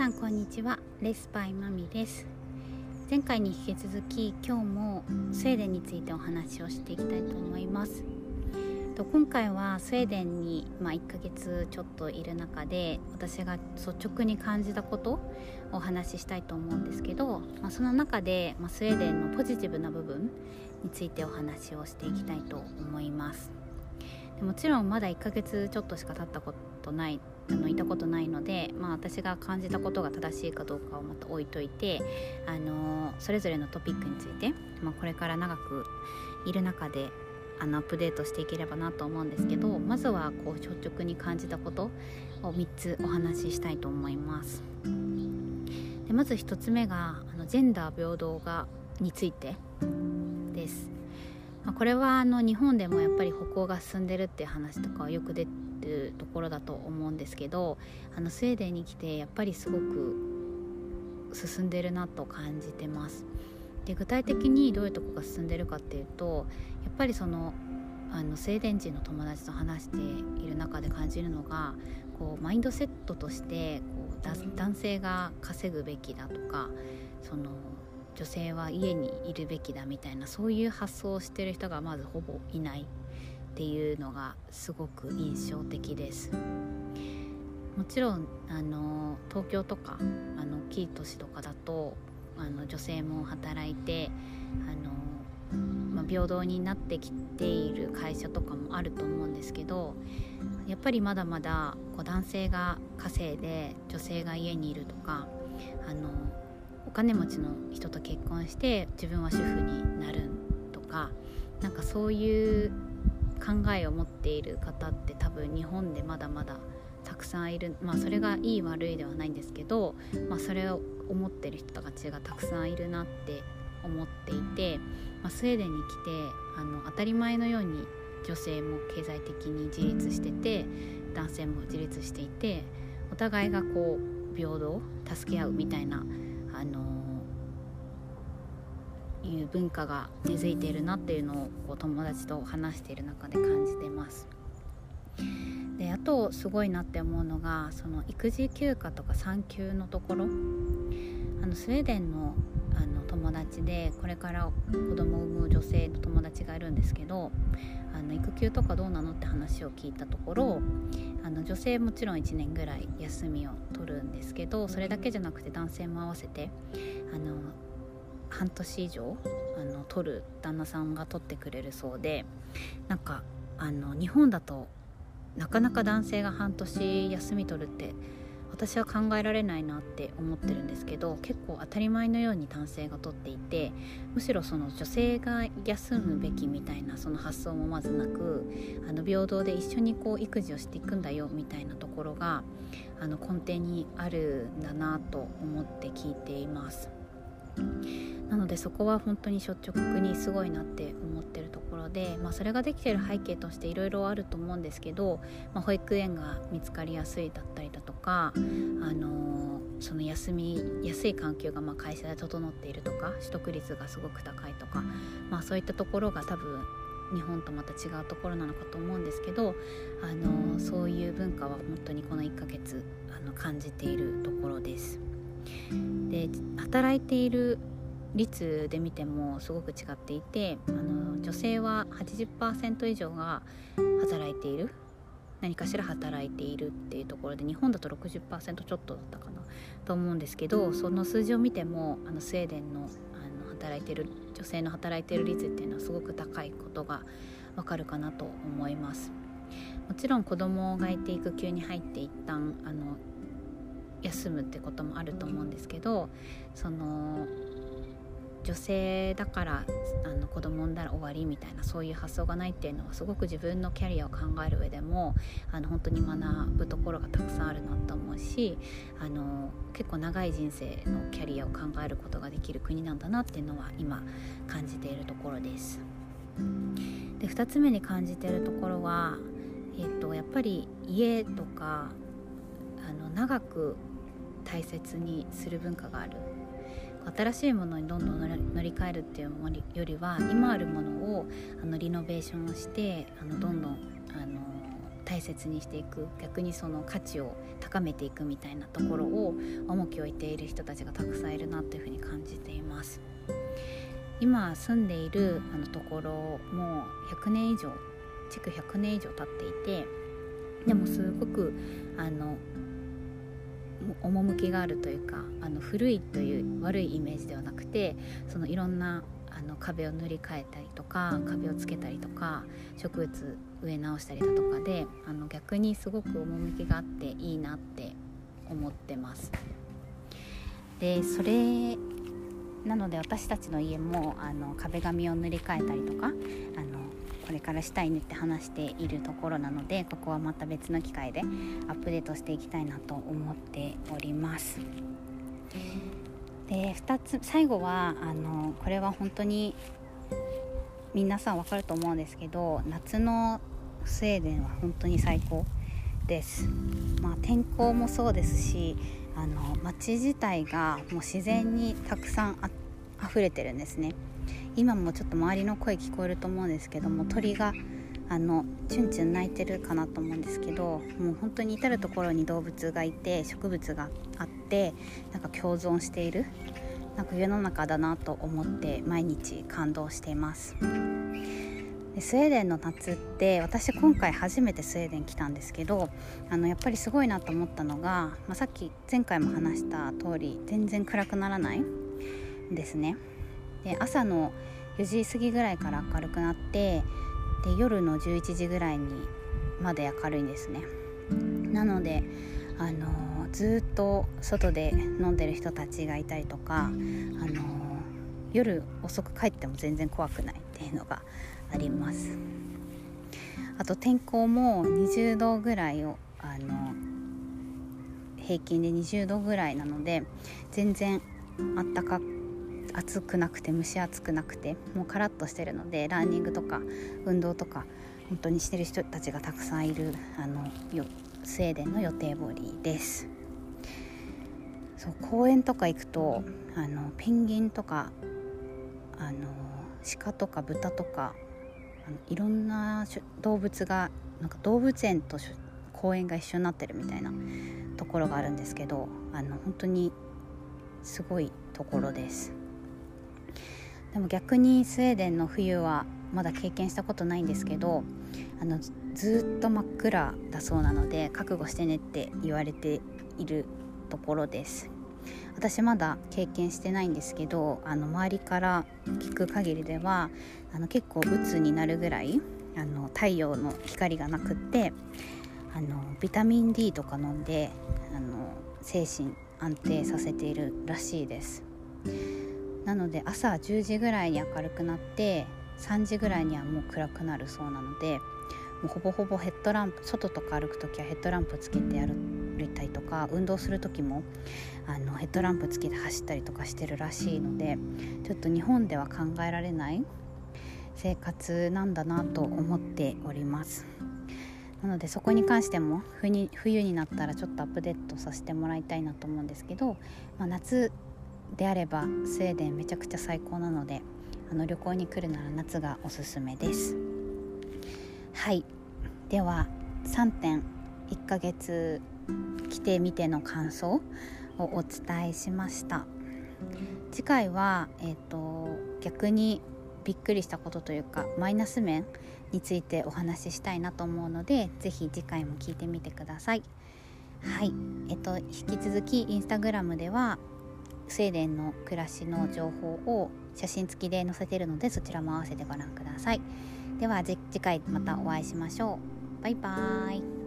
さんこんにちは。レスパイマミです。前回に引き続き今日もスウェーデンについてお話をしていきたいと思います。と今回はスウェーデンに、まあ、1ヶ月ちょっといる中で私が率直に感じたことをお話ししたいと思うんですけど、まあ、その中で、まあ、スウェーデンのポジティブな部分についてお話をしていきたいと思います。もちろんまだ1ヶ月ちょっとしか経ったことないあのいたことないので、まあ、私が感じたことが正しいかどうかをまた置いといて、あのそれぞれのトピックについて、まあ、これから長くいる中であのアップデートしていければなと思うんですけどまずはこう率直に感じたことを3つお話ししたいと思います。でまず1つ目があのジェンダー平等がについてです。まあ、これはあの日本でもやっぱり歩行が進んでるっていう話とかはよく出てるところだと思うんですけどあのスウェーデンに来てやっぱりすごく進んでるなと感じてます。で具体的にどういうとこが進んでるかっていうとやっぱりそのあのスウェーデン人の友達と話している中で感じるのがこうマインドセットとしてこう男性が稼ぐべきだとかその女性は家にいるべきだみたいなそういう発想をしてる人がまずほぼいないっていうのがすごく印象的です。もちろんあの東京とかあの大きい都市とかだとあの女性も働いてあの、まあ、平等になってきている会社とかもあると思うんですけどやっぱりまだまだこう男性が稼いで女性が家にいるとかあのお金持ちの人と結婚して自分は主婦になるとかなんかそういう考えを持っている方って多分日本でまだまだたくさんいるまあそれがいい悪いではないんですけど、まあ、それを思ってる人たちがたくさんいるなって思っていて、まあ、スウェーデンに来てあの当たり前のように女性も経済的に自立してて男性も自立していてお互いがこう平等助け合うみたいなあのいう文化が根付いているなっていうのをこう友達と話している中で感じてます。であとすごいなって思うのがその育児休暇とか産休のところあのスウェーデンのあの友達でこれから子供を産む女性の友達がいるんですけどあの育休とかどうなのって話を聞いたところあの女性もちろん1年ぐらい休みを取るんですけどそれだけじゃなくて男性も合わせてあの半年以上あの取る旦那さんが取ってくれるそうでなんかあの日本だとなかなか男性が半年休み取るって私は考えられないなって思ってるんですけど結構当たり前のように男性が取っていてむしろその女性が休むべきみたいなその発想もまずなくあの平等で一緒にこう育児をしていくんだよみたいなところがあの根底にあるんだなと思って聞いています。なのでそこは本当に率直にすごいなって思ってるところで、まあ、それができている背景としていろいろあると思うんですけど、まあ、保育園が見つかりやすいだったりだとか、あのー、その休みやすい環境がま会社で整っているとか取得率がすごく高いとか、まあ、そういったところが多分日本とまた違うところなのかと思うんですけど、あのー、そういう文化は本当にこの1ヶ月あの感じているところです。で働いている率で見てもすごく違っていてあの女性は80%以上が働いている何かしら働いているっていうところで日本だと60%ちょっとだったかなと思うんですけどその数字を見てもあのスウェーデンのあの働いてる女性の働いてる率っていうのはすごく高いことがわかるかなと思います。もちろん子供がいて育休に入って一旦あの休むってこともあると思うんですけどその女性だからあの子供産んだら終わりみたいなそういう発想がないっていうのはすごく自分のキャリアを考える上でもあの本当に学ぶところがたくさんあるなと思うしあの結構長い人生のキャリアを考えることができる国なんだなっていうのは今感じているところです。で2つ目に感じているところは、えーとやっぱり家とかあの長く大切にする文化がある新しいものにどんどん乗り換えるっていうよりは今あるものをあのリノベーションをしてあのどんどんあの大切にしていく。逆にその価値を高めていくみたいなところを重きを置いている人たちがたくさんいるなというふうに感じています。今住んでいるあのところも100年以上築100年以上経っていてでもすごくあの趣があるというかあの古いという悪いイメージではなくてそのいろんなあの壁を塗り替えたりとか壁をつけたりとか植物植え直したりだとかであの逆にすごく趣があっていいなって思ってます。でそれなので私たちの家もあの壁紙を塗り替えたりとかあのこれからしたいねって話しているところなのでここはまた別の機会でアップデートしていきたいなと思っております。で2つ最後はあのこれは本当に皆さん分かると思うんですけど夏のスウェーデンは本当に最高です、まあ、天候もそうですしあの街自体がもう自然にたくさんあ溢れてるんですね今もちょっと周りの声聞こえると思うんですけども鳥があのチュンチュン鳴いてるかなと思うんですけどもう本当に至る所に動物がいて植物があってなんか共存しているなんか世の中だなと思って毎日感動しています。スウェーデンの夏って私今回初めてスウェーデン来たんですけどあのやっぱりすごいなと思ったのが、まあ、さっき前回も話した通り全然暗くならないんですね。で朝の4時過ぎぐらいから明るくなってで夜の11時ぐらいにまで明るいんですね。なのであのずっと外で飲んでる人たちがいたりとかあの夜遅く帰っても全然怖くないっていうのがあります。あと天候も20度ぐらいをあの平均で20度ぐらいなので全然あったか暑くなくて蒸し暑くなくてもうカラッとしてるのでランニングとか運動とか本当にしてる人たちがたくさんいるあのスウェーデンの予定堀です。そう公園とか行くとあのペンギンとかあの鹿とか豚とかあのいろんな動物がなんか動物園と公園が一緒になってるみたいなところがあるんですけどあの本当にすごいところです。でも逆にスウェーデンの冬はまだ経験したことないんですけどあのずっと真っ暗だそうなので覚悟してねって言われているところです。私まだ経験してないんですけどあの周りから聞く限りではあの結構鬱になるぐらいあの太陽の光がなくってあのビタミン D とか飲んであの精神安定させているらしいですなので朝10時ぐらいに明るくなって3時ぐらいにはもう暗くなるそうなのでもうほぼほぼヘッドランプ外とか歩く時はヘッドランプつけて歩いたりとか運動する時もあのヘッドランプつけて走ったりとかしてるらしいのでちょっと日本では考えられない生活なんだなと思っております。なのでそこに関しても冬になったらちょっとアップデートさせてもらいたいなと思うんですけど、まあ、夏であればスウェーデンめちゃくちゃ最高なのであの旅行に来るなら夏がおすすめです。はい。では3点1ヶ月来てみての感想をお伝えしました。次回は、えーと、逆にびっくりしたことというかマイナス面についてお話ししたいなと思うので是非次回も聞いてみてください。はい。えっ、と引き続きインスタグラムではスウェーデンの暮らしの情報を写真付きで載せてるのでそちらも合わせてご覧ください。では次回またお会いしましょう。バイバーイ。